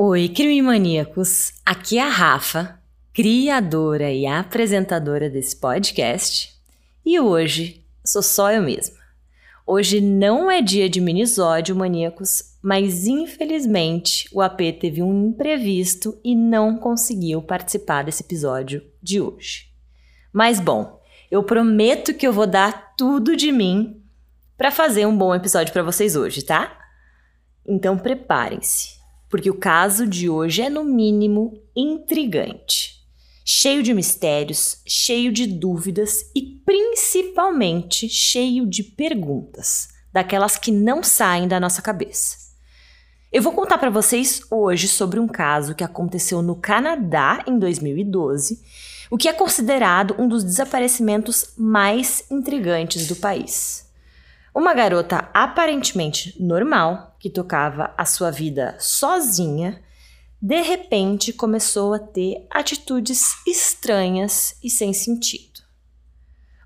Oi, crime maníacos! Aqui é a Rafa, criadora e apresentadora desse podcast, e hoje sou só eu mesma. Hoje não é dia de minisódio maníacos, mas infelizmente o AP teve um imprevisto e não conseguiu participar desse episódio de hoje. Mas bom, eu prometo que eu vou dar tudo de mim para fazer um bom episódio para vocês hoje, tá? Então preparem-se porque o caso de hoje é, no mínimo, intrigante. Cheio de mistérios, cheio de dúvidas e principalmente cheio de perguntas, daquelas que não saem da nossa cabeça. Eu vou contar para vocês hoje sobre um caso que aconteceu no Canadá em 2012, o que é considerado um dos desaparecimentos mais intrigantes do país. Uma garota aparentemente normal, que tocava a sua vida sozinha, de repente começou a ter atitudes estranhas e sem sentido.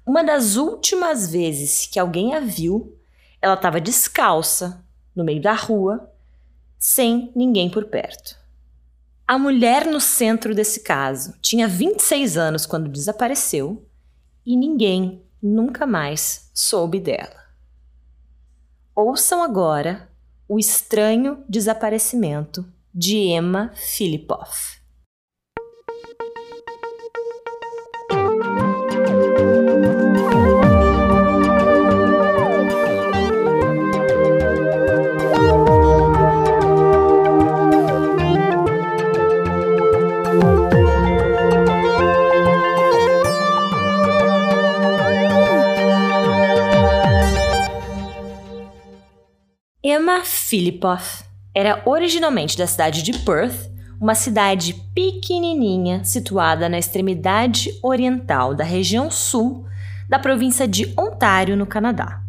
Uma das últimas vezes que alguém a viu, ela estava descalça, no meio da rua, sem ninguém por perto. A mulher no centro desse caso tinha 26 anos quando desapareceu e ninguém nunca mais soube dela. Ouçam agora o estranho desaparecimento de Emma Filipoff. Emma Filipoff era originalmente da cidade de Perth, uma cidade pequenininha situada na extremidade oriental da região sul da província de Ontário, no Canadá.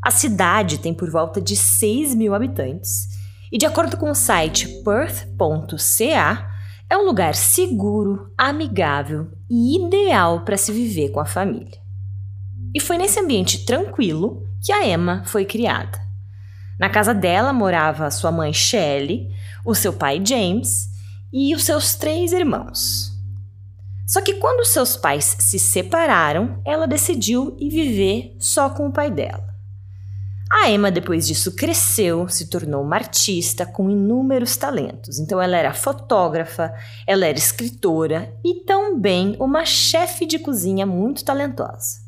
A cidade tem por volta de 6 mil habitantes e, de acordo com o site perth.ca, é um lugar seguro, amigável e ideal para se viver com a família. E foi nesse ambiente tranquilo que a Emma foi criada. Na casa dela morava sua mãe Shelley, o seu pai James e os seus três irmãos. Só que quando seus pais se separaram, ela decidiu ir viver só com o pai dela. A Emma, depois disso, cresceu, se tornou uma artista com inúmeros talentos. Então, ela era fotógrafa, ela era escritora e também uma chefe de cozinha muito talentosa.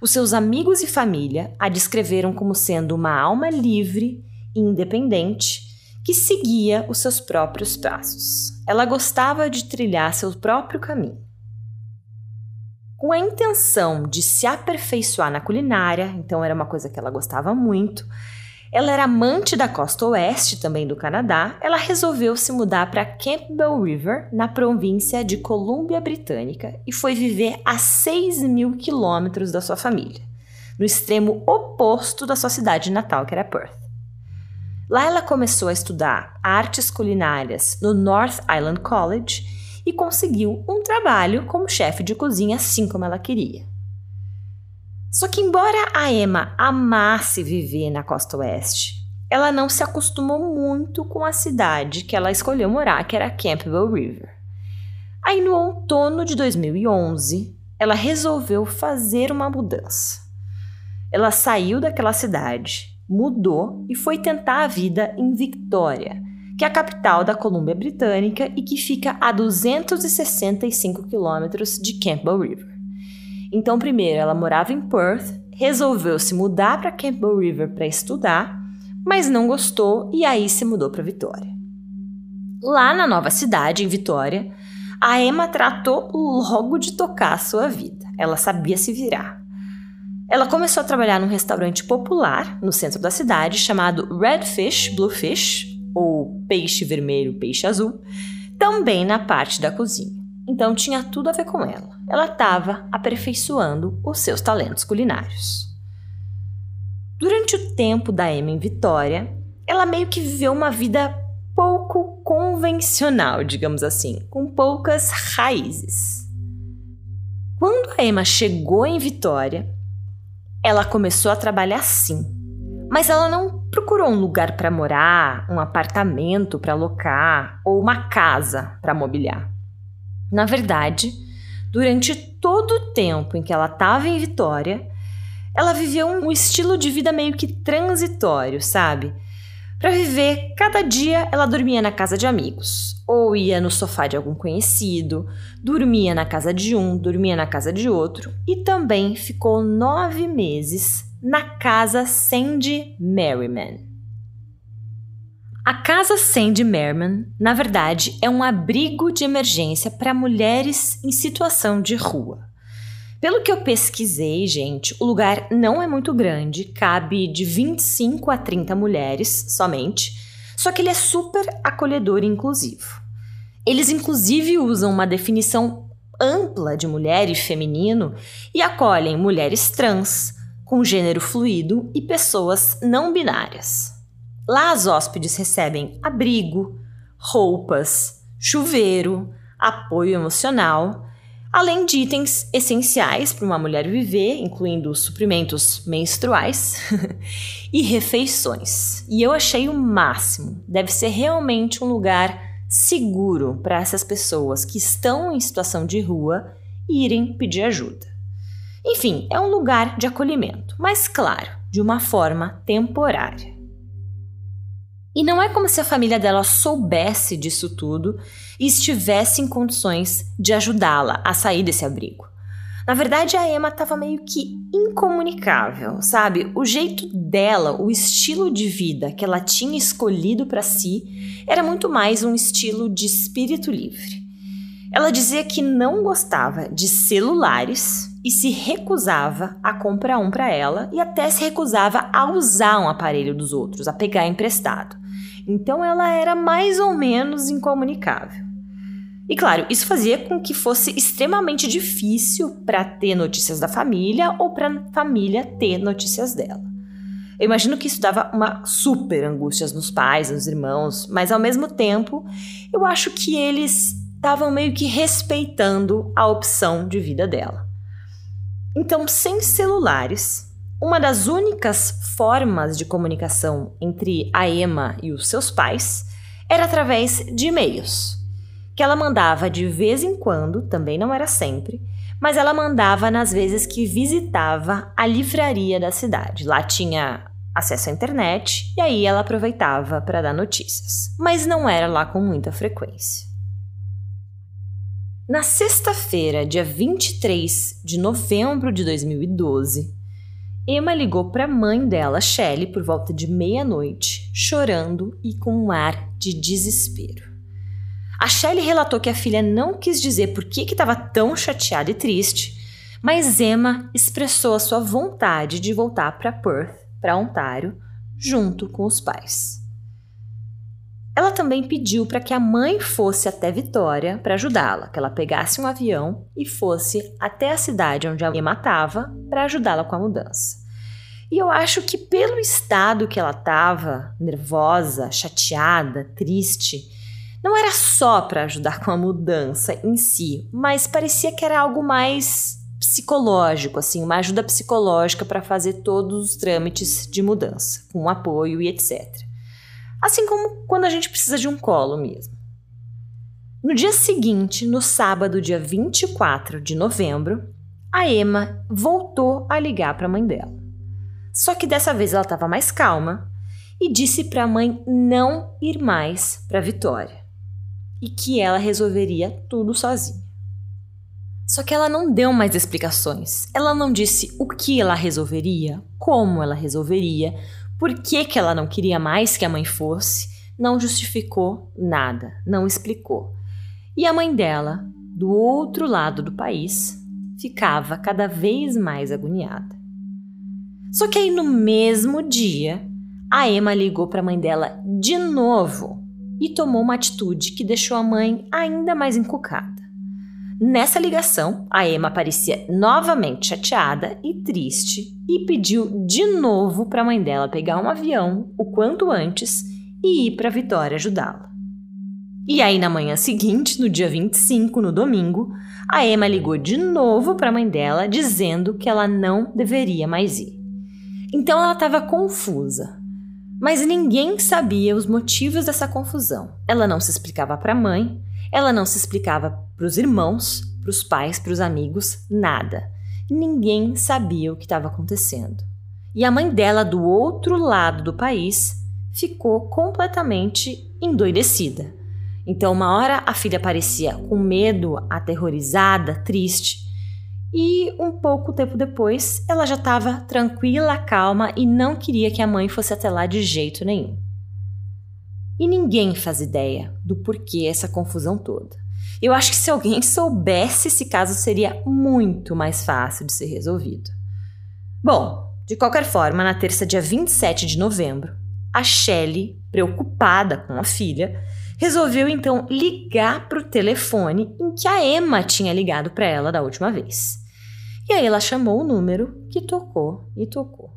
Os seus amigos e família a descreveram como sendo uma alma livre e independente que seguia os seus próprios passos. Ela gostava de trilhar seu próprio caminho. Com a intenção de se aperfeiçoar na culinária, então era uma coisa que ela gostava muito, ela era amante da costa oeste também do Canadá. Ela resolveu se mudar para Campbell River, na província de Colômbia Britânica, e foi viver a 6 mil quilômetros da sua família, no extremo oposto da sua cidade natal, que era Perth. Lá ela começou a estudar artes culinárias no North Island College e conseguiu um trabalho como chefe de cozinha, assim como ela queria. Só que, embora a Emma amasse viver na costa oeste, ela não se acostumou muito com a cidade que ela escolheu morar, que era Campbell River. Aí, no outono de 2011, ela resolveu fazer uma mudança. Ela saiu daquela cidade, mudou e foi tentar a vida em Victoria, que é a capital da Colômbia Britânica e que fica a 265 quilômetros de Campbell River. Então, primeiro, ela morava em Perth, resolveu se mudar para Campbell River para estudar, mas não gostou e aí se mudou para Vitória. Lá na nova cidade, em Vitória, a Emma tratou logo de tocar a sua vida. Ela sabia se virar. Ela começou a trabalhar num restaurante popular no centro da cidade chamado Redfish Bluefish, ou Peixe Vermelho, Peixe Azul, também na parte da cozinha. Então tinha tudo a ver com ela. Ela estava aperfeiçoando os seus talentos culinários. Durante o tempo da Emma em Vitória, ela meio que viveu uma vida pouco convencional, digamos assim, com poucas raízes. Quando a Emma chegou em Vitória, ela começou a trabalhar sim, Mas ela não procurou um lugar para morar, um apartamento para alocar ou uma casa para mobiliar. Na verdade, durante todo o tempo em que ela estava em Vitória, ela viveu um estilo de vida meio que transitório, sabe? Para viver, cada dia ela dormia na casa de amigos, ou ia no sofá de algum conhecido, dormia na casa de um, dormia na casa de outro, e também ficou nove meses na casa Sandy Merriman. A Casa Sandy Merriman, na verdade, é um abrigo de emergência para mulheres em situação de rua. Pelo que eu pesquisei, gente, o lugar não é muito grande, cabe de 25 a 30 mulheres somente, só que ele é super acolhedor e inclusivo. Eles, inclusive, usam uma definição ampla de mulher e feminino e acolhem mulheres trans, com gênero fluido e pessoas não binárias. Lá, as hóspedes recebem abrigo, roupas, chuveiro, apoio emocional além de itens essenciais para uma mulher viver, incluindo suprimentos menstruais e refeições. E eu achei o máximo. Deve ser realmente um lugar seguro para essas pessoas que estão em situação de rua irem pedir ajuda. Enfim, é um lugar de acolhimento, mas claro, de uma forma temporária. E não é como se a família dela soubesse disso tudo e estivesse em condições de ajudá-la a sair desse abrigo. Na verdade, a Emma estava meio que incomunicável, sabe? O jeito dela, o estilo de vida que ela tinha escolhido para si, era muito mais um estilo de espírito livre. Ela dizia que não gostava de celulares e se recusava a comprar um para ela e até se recusava a usar um aparelho dos outros, a pegar emprestado. Então ela era mais ou menos incomunicável. E claro, isso fazia com que fosse extremamente difícil para ter notícias da família ou para a família ter notícias dela. Eu imagino que isso dava uma super angústia nos pais, nos irmãos, mas ao mesmo tempo, eu acho que eles estavam meio que respeitando a opção de vida dela. Então, sem celulares, uma das únicas formas de comunicação entre a Emma e os seus pais era através de e-mails que ela mandava de vez em quando, também não era sempre, mas ela mandava nas vezes que visitava a livraria da cidade. Lá tinha acesso à internet e aí ela aproveitava para dar notícias, mas não era lá com muita frequência. Na sexta-feira, dia 23 de novembro de 2012, Emma ligou para a mãe dela, Shelley, por volta de meia-noite, chorando e com um ar de desespero. A Shelley relatou que a filha não quis dizer por que estava tão chateada e triste, mas Emma expressou a sua vontade de voltar para Perth, para Ontário, junto com os pais. Ela também pediu para que a mãe fosse até Vitória para ajudá-la, que ela pegasse um avião e fosse até a cidade onde a Emma estava para ajudá-la com a mudança. E eu acho que pelo estado que ela estava, nervosa, chateada, triste, não era só para ajudar com a mudança em si, mas parecia que era algo mais psicológico, assim, uma ajuda psicológica para fazer todos os trâmites de mudança, com apoio e etc. Assim como quando a gente precisa de um colo mesmo. No dia seguinte, no sábado, dia 24 de novembro, a Emma voltou a ligar para a mãe dela. Só que dessa vez ela estava mais calma e disse para a mãe não ir mais para Vitória e que ela resolveria tudo sozinha. Só que ela não deu mais explicações. Ela não disse o que ela resolveria, como ela resolveria, por que, que ela não queria mais que a mãe fosse, não justificou nada, não explicou. E a mãe dela, do outro lado do país, ficava cada vez mais agoniada. Só que aí no mesmo dia, a Emma ligou para a mãe dela de novo e tomou uma atitude que deixou a mãe ainda mais encucada. Nessa ligação, a Emma parecia novamente chateada e triste e pediu de novo para a mãe dela pegar um avião o quanto antes e ir para Vitória ajudá-la. E aí, na manhã seguinte, no dia 25, no domingo, a Emma ligou de novo para a mãe dela dizendo que ela não deveria mais ir. Então ela estava confusa. Mas ninguém sabia os motivos dessa confusão. Ela não se explicava para a mãe, ela não se explicava para os irmãos, para os pais, para os amigos, nada. Ninguém sabia o que estava acontecendo. E a mãe dela, do outro lado do país, ficou completamente endoidecida. Então, uma hora a filha parecia com medo, aterrorizada, triste, e um pouco tempo depois ela já estava tranquila, calma e não queria que a mãe fosse até lá de jeito nenhum. E ninguém faz ideia do porquê essa confusão toda. Eu acho que se alguém soubesse, esse caso seria muito mais fácil de ser resolvido. Bom, de qualquer forma, na terça, dia 27 de novembro, a Shelley, preocupada com a filha, resolveu então ligar para o telefone em que a Emma tinha ligado para ela da última vez. E aí ela chamou o número que tocou e tocou.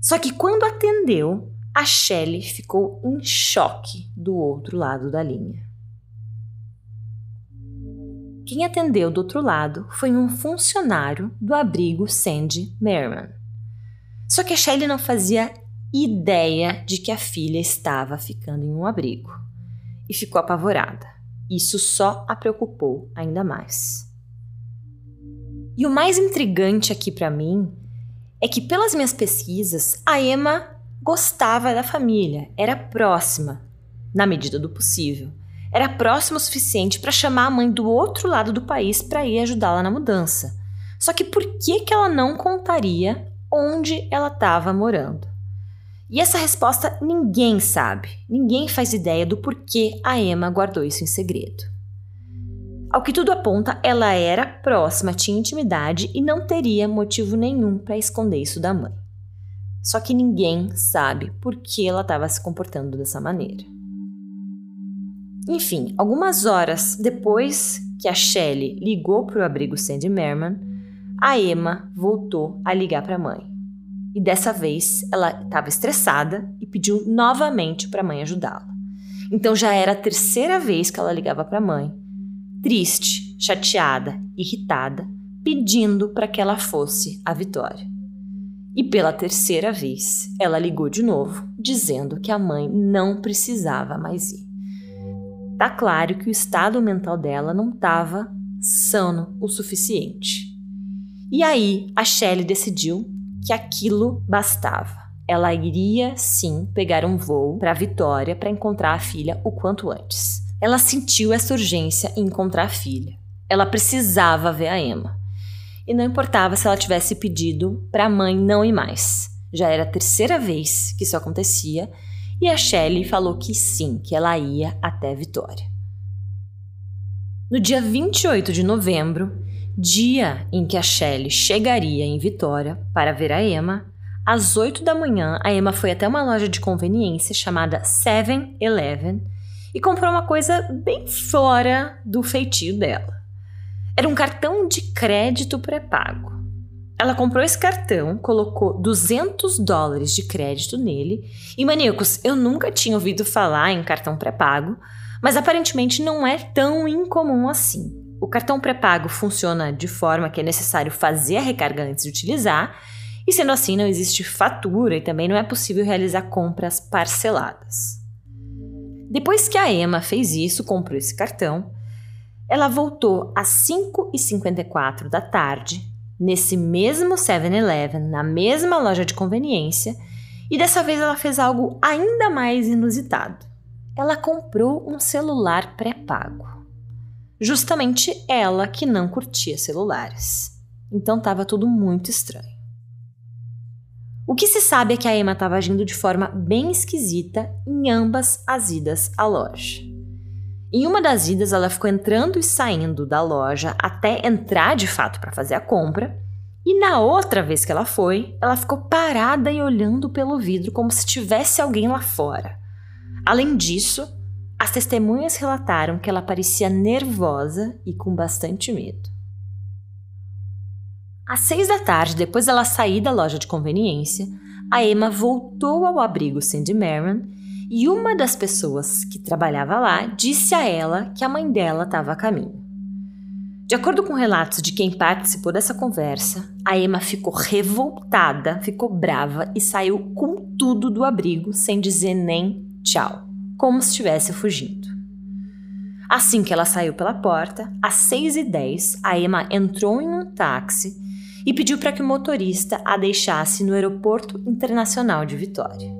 Só que quando atendeu, a Shelley ficou em choque do outro lado da linha. Quem atendeu do outro lado foi um funcionário do abrigo Sandy Merriman. Só que a Shelley não fazia ideia de que a filha estava ficando em um abrigo e ficou apavorada. Isso só a preocupou ainda mais. E o mais intrigante aqui para mim é que, pelas minhas pesquisas, a Emma gostava da família, era próxima, na medida do possível. Era próxima o suficiente para chamar a mãe do outro lado do país para ir ajudá-la na mudança. Só que por que, que ela não contaria onde ela estava morando? E essa resposta ninguém sabe, ninguém faz ideia do porquê a Emma guardou isso em segredo. Ao que tudo aponta, ela era próxima, tinha intimidade e não teria motivo nenhum para esconder isso da mãe. Só que ninguém sabe por que ela estava se comportando dessa maneira. Enfim, algumas horas depois que a Shelley ligou para o abrigo Sandy Merman, a Emma voltou a ligar para a mãe. E dessa vez ela estava estressada e pediu novamente para a mãe ajudá-la. Então já era a terceira vez que ela ligava para a mãe, triste, chateada, irritada, pedindo para que ela fosse a Vitória. E pela terceira vez, ela ligou de novo, dizendo que a mãe não precisava mais ir. Tá claro que o estado mental dela não estava sano o suficiente. E aí, a Shelley decidiu que aquilo bastava. Ela iria sim pegar um voo para Vitória para encontrar a filha o quanto antes. Ela sentiu essa urgência em encontrar a filha. Ela precisava ver a Emma e não importava se ela tivesse pedido para a mãe não ir mais. Já era a terceira vez que isso acontecia e a Shelley falou que sim, que ela ia até Vitória. No dia 28 de novembro, dia em que a Shelley chegaria em Vitória para ver a Emma, às 8 da manhã, a Emma foi até uma loja de conveniência chamada 7-Eleven e comprou uma coisa bem fora do feitio dela. Era um cartão de crédito pré-pago. Ela comprou esse cartão, colocou 200 dólares de crédito nele. E, maníacos, eu nunca tinha ouvido falar em cartão pré-pago, mas aparentemente não é tão incomum assim. O cartão pré-pago funciona de forma que é necessário fazer a recarga antes de utilizar, e sendo assim, não existe fatura e também não é possível realizar compras parceladas. Depois que a Emma fez isso, comprou esse cartão, ela voltou às 5h54 da tarde, nesse mesmo 7-Eleven, na mesma loja de conveniência, e dessa vez ela fez algo ainda mais inusitado. Ela comprou um celular pré-pago. Justamente ela que não curtia celulares. Então estava tudo muito estranho. O que se sabe é que a Emma estava agindo de forma bem esquisita em ambas as idas à loja. Em uma das idas, ela ficou entrando e saindo da loja até entrar de fato para fazer a compra. E na outra vez que ela foi, ela ficou parada e olhando pelo vidro como se tivesse alguém lá fora. Além disso, as testemunhas relataram que ela parecia nervosa e com bastante medo. Às seis da tarde, depois dela sair da loja de conveniência, a Emma voltou ao abrigo Sandy Maron e uma das pessoas que trabalhava lá disse a ela que a mãe dela estava a caminho. De acordo com relatos de quem participou dessa conversa, a Emma ficou revoltada, ficou brava e saiu com tudo do abrigo sem dizer nem tchau, como se estivesse fugindo. Assim que ela saiu pela porta, às 6h10, a Emma entrou em um táxi e pediu para que o motorista a deixasse no Aeroporto Internacional de Vitória.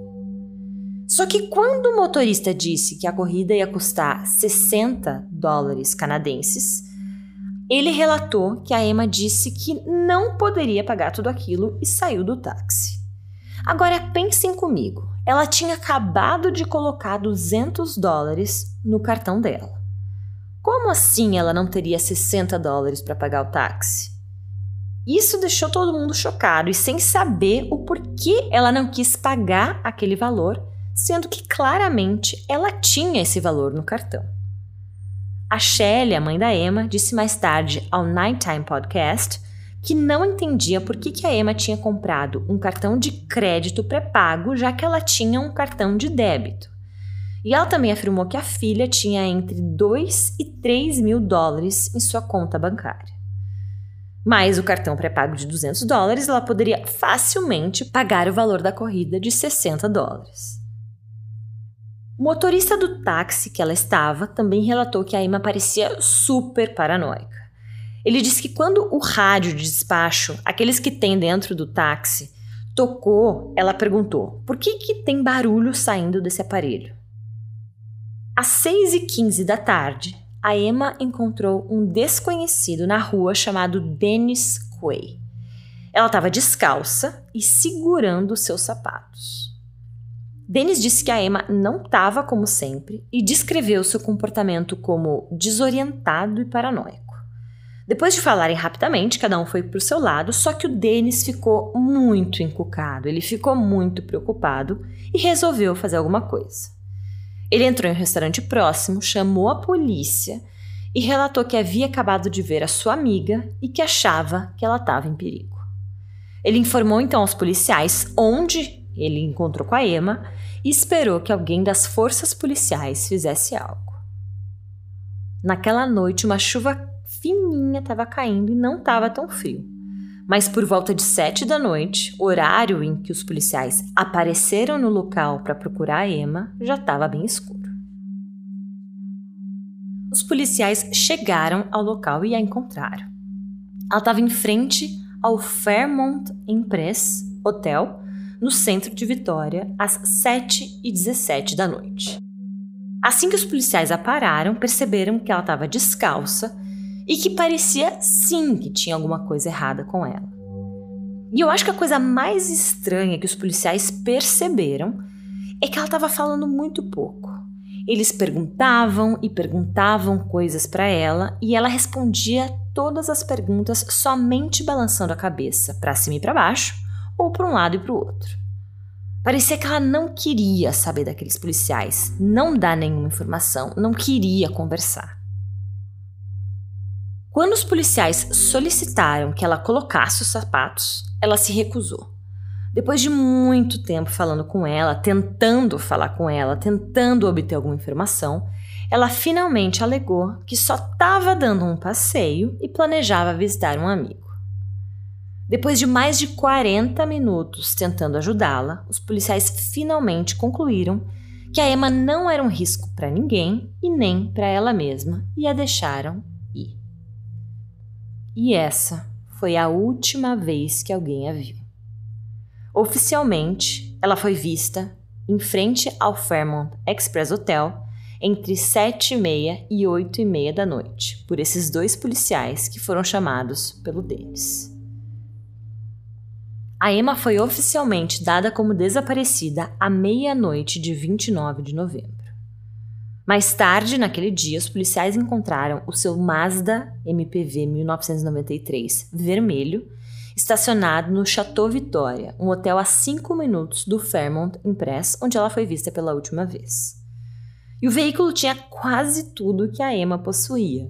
Só que quando o motorista disse que a corrida ia custar 60 dólares canadenses, ele relatou que a Emma disse que não poderia pagar tudo aquilo e saiu do táxi. Agora pensem comigo, ela tinha acabado de colocar 200 dólares no cartão dela. Como assim ela não teria 60 dólares para pagar o táxi? Isso deixou todo mundo chocado e sem saber o porquê ela não quis pagar aquele valor, sendo que claramente ela tinha esse valor no cartão. A Shelley, a mãe da Emma, disse mais tarde ao Nighttime Podcast que não entendia por que, que a Emma tinha comprado um cartão de crédito pré-pago, já que ela tinha um cartão de débito. E ela também afirmou que a filha tinha entre 2 e 3 mil dólares em sua conta bancária. Mais o cartão pré-pago de 200 dólares, ela poderia facilmente pagar o valor da corrida de 60 dólares. O motorista do táxi que ela estava também relatou que a Emma parecia super paranoica. Ele disse que quando o rádio de despacho, aqueles que tem dentro do táxi, tocou, ela perguntou: por que, que tem barulho saindo desse aparelho? Às 6h15 da tarde, a Emma encontrou um desconhecido na rua chamado Dennis Quay. Ela estava descalça e segurando seus sapatos. Dennis disse que a Emma não estava como sempre e descreveu seu comportamento como desorientado e paranoico. Depois de falarem rapidamente, cada um foi para o seu lado, só que o Dennis ficou muito encucado, ele ficou muito preocupado e resolveu fazer alguma coisa. Ele entrou em um restaurante próximo, chamou a polícia e relatou que havia acabado de ver a sua amiga e que achava que ela estava em perigo. Ele informou então aos policiais onde ele encontrou com a Emma e esperou que alguém das forças policiais fizesse algo. Naquela noite, uma chuva fininha estava caindo e não estava tão frio. Mas por volta de sete da noite, horário em que os policiais apareceram no local para procurar a Emma, já estava bem escuro. Os policiais chegaram ao local e a encontraram. Ela estava em frente ao Fairmont Empress Hotel, no centro de Vitória, às 7h17 da noite. Assim que os policiais a pararam, perceberam que ela estava descalça e que parecia sim que tinha alguma coisa errada com ela. E eu acho que a coisa mais estranha que os policiais perceberam é que ela estava falando muito pouco. Eles perguntavam e perguntavam coisas para ela e ela respondia todas as perguntas somente balançando a cabeça para cima e para baixo ou para um lado e para o outro. Parecia que ela não queria saber daqueles policiais, não dar nenhuma informação, não queria conversar. Quando os policiais solicitaram que ela colocasse os sapatos, ela se recusou. Depois de muito tempo falando com ela, tentando falar com ela, tentando obter alguma informação, ela finalmente alegou que só estava dando um passeio e planejava visitar um amigo. Depois de mais de 40 minutos tentando ajudá-la, os policiais finalmente concluíram que a Emma não era um risco para ninguém e nem para ela mesma e a deixaram. E essa foi a última vez que alguém a viu. Oficialmente, ela foi vista em frente ao Fairmont Express Hotel entre sete e meia e oito e meia da noite por esses dois policiais que foram chamados pelo Dennis. A Emma foi oficialmente dada como desaparecida à meia-noite de 29 de novembro. Mais tarde, naquele dia, os policiais encontraram o seu Mazda MPV 1993 vermelho estacionado no Chateau Vitória, um hotel a 5 minutos do Fairmont Impress, onde ela foi vista pela última vez. E o veículo tinha quase tudo que a Emma possuía: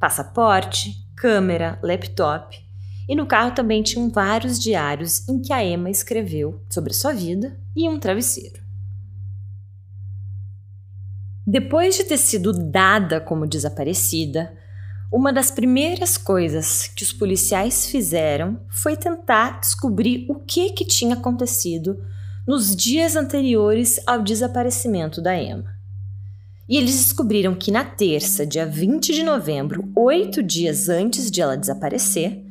passaporte, câmera, laptop e no carro também tinham vários diários em que a Emma escreveu sobre sua vida e um travesseiro. Depois de ter sido dada como desaparecida, Uma das primeiras coisas que os policiais fizeram foi tentar descobrir o que, que tinha acontecido nos dias anteriores ao desaparecimento da Emma. E eles descobriram que na terça, dia 20 de novembro, oito dias antes de ela desaparecer,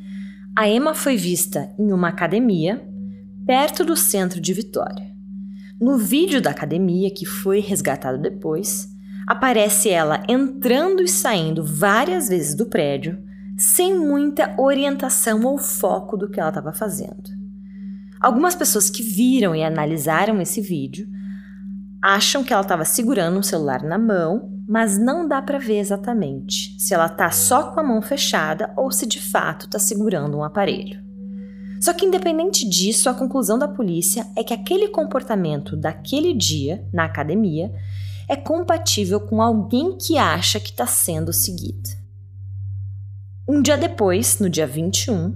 a Emma foi vista em uma academia perto do centro de Vitória. No vídeo da academia, que foi resgatado depois, aparece ela entrando e saindo várias vezes do prédio, sem muita orientação ou foco do que ela estava fazendo. Algumas pessoas que viram e analisaram esse vídeo acham que ela estava segurando um celular na mão, mas não dá para ver exatamente se ela está só com a mão fechada ou se de fato está segurando um aparelho. Só que, independente disso, a conclusão da polícia é que aquele comportamento daquele dia na academia é compatível com alguém que acha que está sendo seguida. Um dia depois, no dia 21,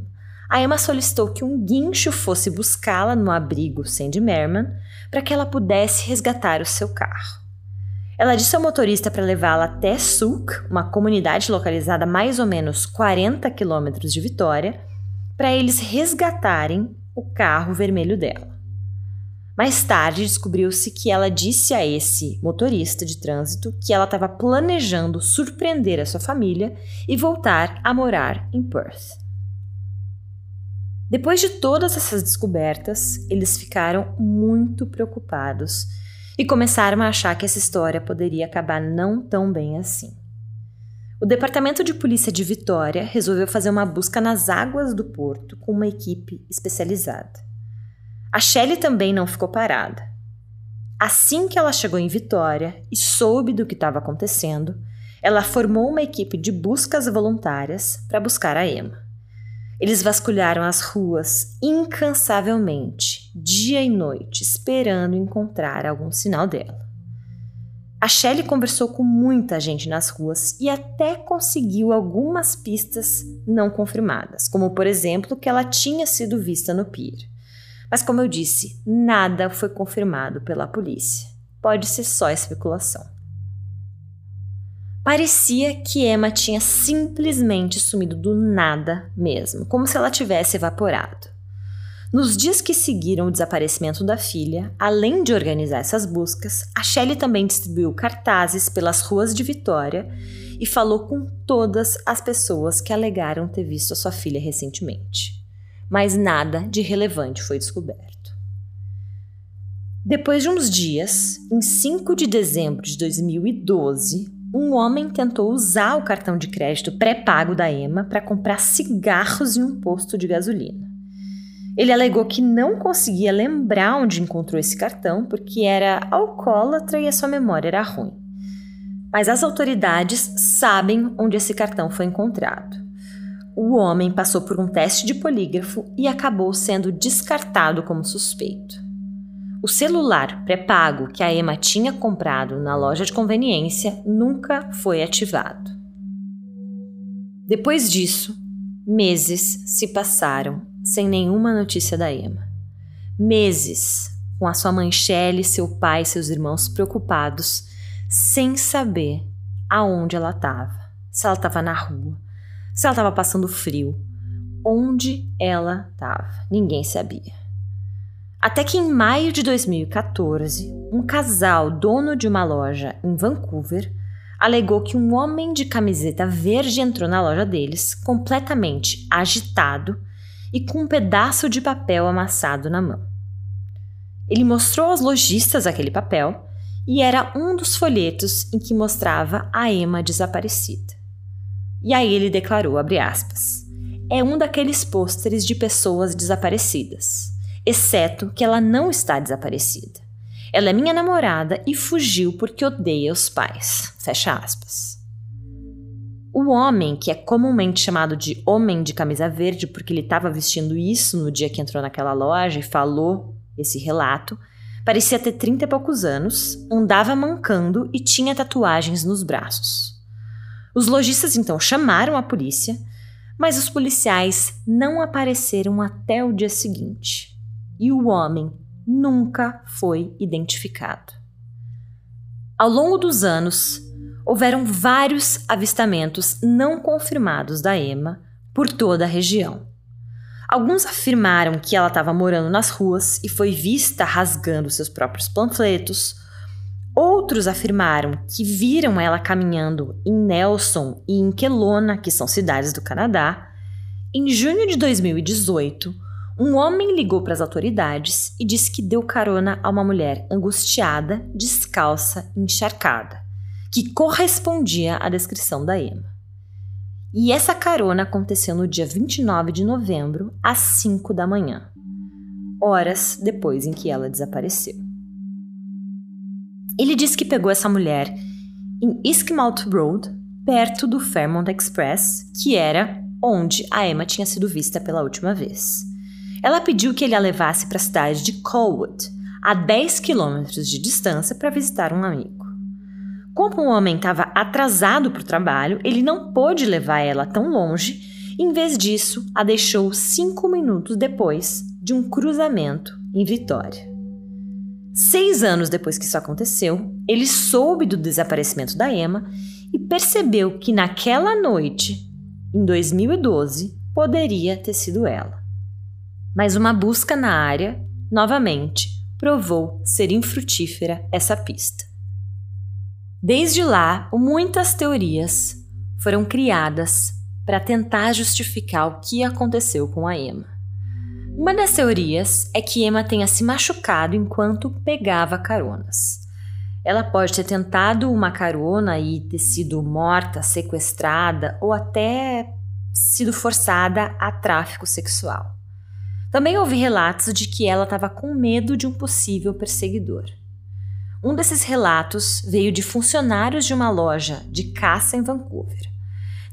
a Emma solicitou que um guincho fosse buscá-la no abrigo Sandy Merman para que ela pudesse resgatar o seu carro. Ela disse ao motorista para levá-la até Suk, uma comunidade localizada a mais ou menos 40 quilômetros de Vitória, para eles resgatarem o carro vermelho dela. Mais tarde, descobriu-se que ela disse a esse motorista de trânsito que ela estava planejando surpreender a sua família e voltar a morar em Perth. Depois de todas essas descobertas, eles ficaram muito preocupados e começaram a achar que essa história poderia acabar não tão bem assim. O Departamento de Polícia de Vitória resolveu fazer uma busca nas águas do porto com uma equipe especializada. A Shelley também não ficou parada. Assim que ela chegou em Vitória e soube do que estava acontecendo, ela formou uma equipe de buscas voluntárias para buscar a Emma. Eles vasculharam as ruas incansavelmente, dia e noite, esperando encontrar algum sinal dela. A Shelley conversou com muita gente nas ruas e até conseguiu algumas pistas não confirmadas, como por exemplo que ela tinha sido vista no pier. Mas como eu disse, nada foi confirmado pela polícia. Pode ser só especulação. Parecia que Emma tinha simplesmente sumido do nada mesmo, como se ela tivesse evaporado. Nos dias que seguiram o desaparecimento da filha, além de organizar essas buscas, a Shelley também distribuiu cartazes pelas ruas de Vitória e falou com todas as pessoas que alegaram ter visto a sua filha recentemente. Mas nada de relevante foi descoberto. Depois de uns dias, em 5 de dezembro de 2012, um homem tentou usar o cartão de crédito pré-pago da EMA para comprar cigarros em um posto de gasolina. Ele alegou que não conseguia lembrar onde encontrou esse cartão porque era alcoólatra e a sua memória era ruim. Mas as autoridades sabem onde esse cartão foi encontrado. O homem passou por um teste de polígrafo e acabou sendo descartado como suspeito. O celular pré-pago que a Emma tinha comprado na loja de conveniência nunca foi ativado. Depois disso, meses se passaram sem nenhuma notícia da Emma. Meses com a sua mãe Shelley, seu pai e seus irmãos preocupados, sem saber aonde ela estava. Se ela estava na rua, se ela estava passando frio, onde ela estava. Ninguém sabia. Até que em maio de 2014, um casal dono de uma loja em Vancouver alegou que um homem de camiseta verde entrou na loja deles, completamente agitado e com um pedaço de papel amassado na mão. Ele mostrou aos lojistas aquele papel e era um dos folhetos em que mostrava a Emma desaparecida. E aí ele declarou, aspas, é um daqueles pôsteres de pessoas desaparecidas exceto que ela não está desaparecida. Ela é minha namorada e fugiu porque odeia os pais. Fecha aspas. O homem, que é comumente chamado de homem de camisa verde porque ele estava vestindo isso no dia que entrou naquela loja e falou esse relato, parecia ter 30 e poucos anos, andava mancando e tinha tatuagens nos braços. Os lojistas então chamaram a polícia, mas os policiais não apareceram até o dia seguinte e o homem nunca foi identificado. Ao longo dos anos, houveram vários avistamentos não confirmados da Emma por toda a região. Alguns afirmaram que ela estava morando nas ruas e foi vista rasgando seus próprios panfletos. Outros afirmaram que viram ela caminhando em Nelson e em Kelowna, que são cidades do Canadá. Em junho de 2018, um homem ligou para as autoridades e disse que deu carona a uma mulher angustiada, descalça, encharcada, que correspondia à descrição da Emma. E essa carona aconteceu no dia 29 de novembro, às 5 da manhã, horas depois em que ela desapareceu. Ele disse que pegou essa mulher em Esquimalt Road, perto do Fairmont Express, que era onde a Emma tinha sido vista pela última vez. Ela pediu que ele a levasse para a cidade de Colwood, a 10 quilômetros de distância, para visitar um amigo. Como o homem estava atrasado para o trabalho, ele não pôde levar ela tão longe. Em vez disso, a deixou cinco minutos depois de um cruzamento em Vitória. Seis anos depois que isso aconteceu, ele soube do desaparecimento da Emma e percebeu que naquela noite, em 2012, poderia ter sido ela. Mas uma busca na área, novamente, provou ser infrutífera essa pista. Desde lá, muitas teorias foram criadas para tentar justificar o que aconteceu com a Emma. Uma das teorias é que Emma tenha se machucado enquanto pegava caronas. Ela pode ter tentado uma carona e ter sido morta, sequestrada ou até sido forçada a tráfico sexual. Também houve relatos de que ela estava com medo de um possível perseguidor. Um desses relatos veio de funcionários de uma loja de caça em Vancouver.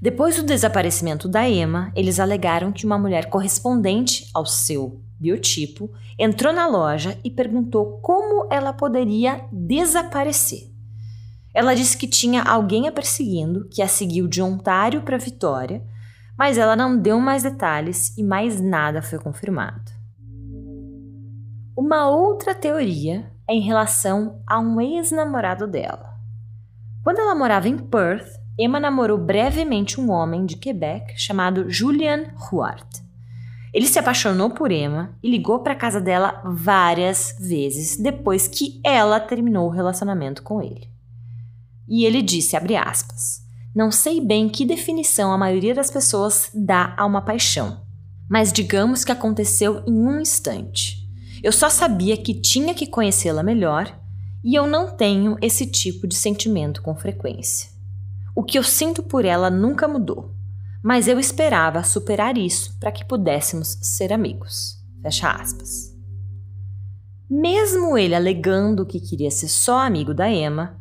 Depois do desaparecimento da Emma, eles alegaram que uma mulher correspondente ao seu biotipo entrou na loja e perguntou como ela poderia desaparecer. Ela disse que tinha alguém a perseguindo, que a seguiu de Ontário para Vitória, mas ela não deu mais detalhes e mais nada foi confirmado. Uma outra teoria em relação a um ex-namorado dela. Quando ela morava em Perth, Emma namorou brevemente um homem de Quebec chamado Julian Huart. Ele se apaixonou por Emma e ligou para casa dela várias vezes depois que ela terminou o relacionamento com ele. E ele disse, aspas, não sei bem que definição a maioria das pessoas dá a uma paixão, mas digamos que aconteceu em um instante. Eu só sabia que tinha que conhecê-la melhor e eu não tenho esse tipo de sentimento com frequência. O que eu sinto por ela nunca mudou, mas eu esperava superar isso para que pudéssemos ser amigos. Fecha aspas. Mesmo ele alegando que queria ser só amigo da Emma,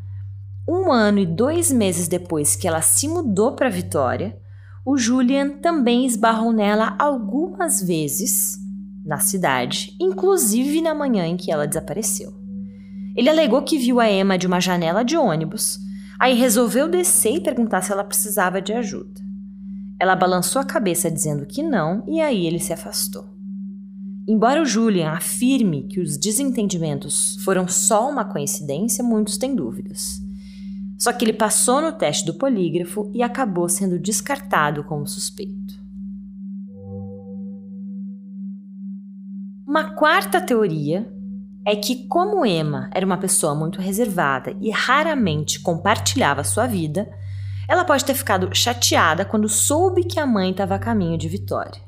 um ano e dois meses depois que ela se mudou para Vitória, o Julian também esbarrou nela algumas vezes na cidade, inclusive na manhã em que ela desapareceu. Ele alegou que viu a Emma de uma janela de ônibus, aí resolveu descer e perguntar se ela precisava de ajuda. Ela balançou a cabeça dizendo que não e aí ele se afastou. Embora o Julian afirme que os desentendimentos foram só uma coincidência, muitos têm dúvidas. Só que ele passou no teste do polígrafo e acabou sendo descartado como suspeito. Uma quarta teoria é que, como Emma era uma pessoa muito reservada e raramente compartilhava sua vida, ela pode ter ficado chateada quando soube que a mãe estava a caminho de Vitória.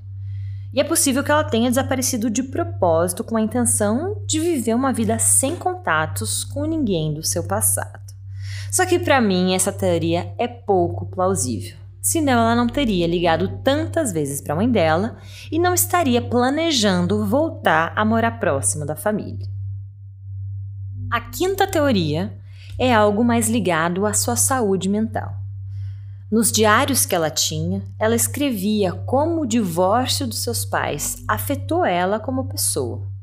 E é possível que ela tenha desaparecido de propósito com a intenção de viver uma vida sem contatos com ninguém do seu passado. Só que para mim essa teoria é pouco plausível senão ela não teria ligado tantas vezes para a mãe dela e não estaria planejando voltar a morar próximo da família. A quinta teoria é algo mais ligado à sua saúde mental. Nos diários que ela tinha, ela escrevia como o divórcio dos seus pais afetou ela como pessoa.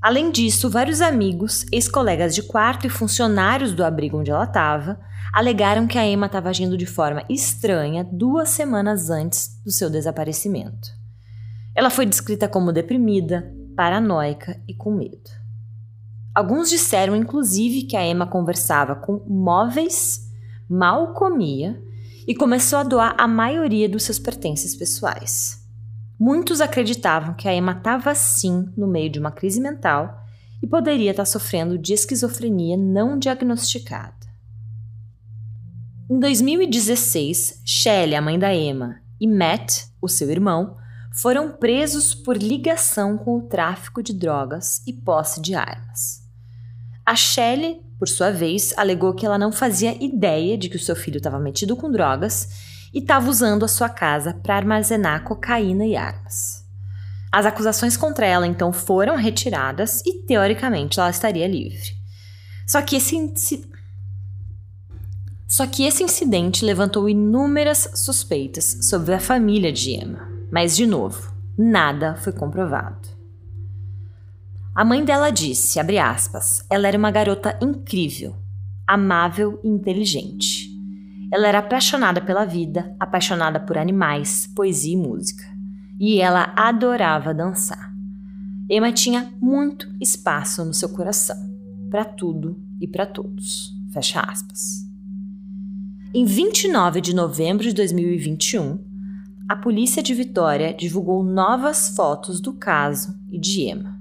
Além disso, vários amigos, ex-colegas de quarto e funcionários do abrigo onde ela estava alegaram que a Emma estava agindo de forma estranha duas semanas antes do seu desaparecimento. Ela foi descrita como deprimida, paranoica e com medo. Alguns disseram, inclusive, que a Emma conversava com móveis, mal comia e começou a doar a maioria dos seus pertences pessoais. Muitos acreditavam que a Emma estava sim no meio de uma crise mental e poderia estar sofrendo de esquizofrenia não diagnosticada. Em 2016, Shelley, a mãe da Emma, e Matt, o seu irmão, foram presos por ligação com o tráfico de drogas e posse de armas. A Shelley, por sua vez, alegou que ela não fazia ideia de que o seu filho estava metido com drogas e estava usando a sua casa para armazenar cocaína e armas. As acusações contra ela então foram retiradas e, teoricamente, ela estaria livre. Só que esse só que esse incidente levantou inúmeras suspeitas sobre a família de Emma, mas de novo, nada foi comprovado. A mãe dela disse, aspas, ela era uma garota incrível, amável e inteligente. Ela era apaixonada pela vida, apaixonada por animais, poesia e música. E ela adorava dançar. Emma tinha muito espaço no seu coração, para tudo e para todos. Fecha aspas. Em 29 de novembro de 2021, a polícia de Vitória divulgou novas fotos do caso e de Emma,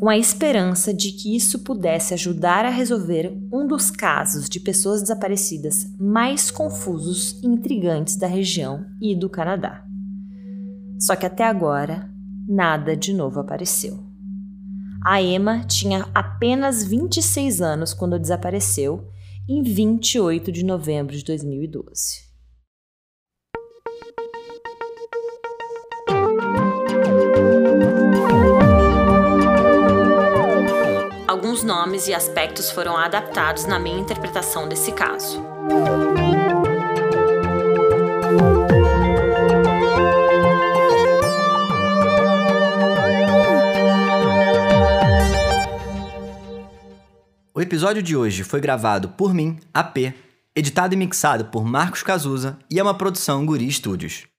com a esperança de que isso pudesse ajudar a resolver um dos casos de pessoas desaparecidas mais confusos e intrigantes da região e do Canadá. Só que até agora, nada de novo apareceu. A Emma tinha apenas 26 anos quando desapareceu em 28 de novembro de 2012. Alguns nomes e aspectos foram adaptados na minha interpretação desse caso. O episódio de hoje foi gravado por mim, AP, editado e mixado por Marcos Cazuza e é uma produção Guri Studios.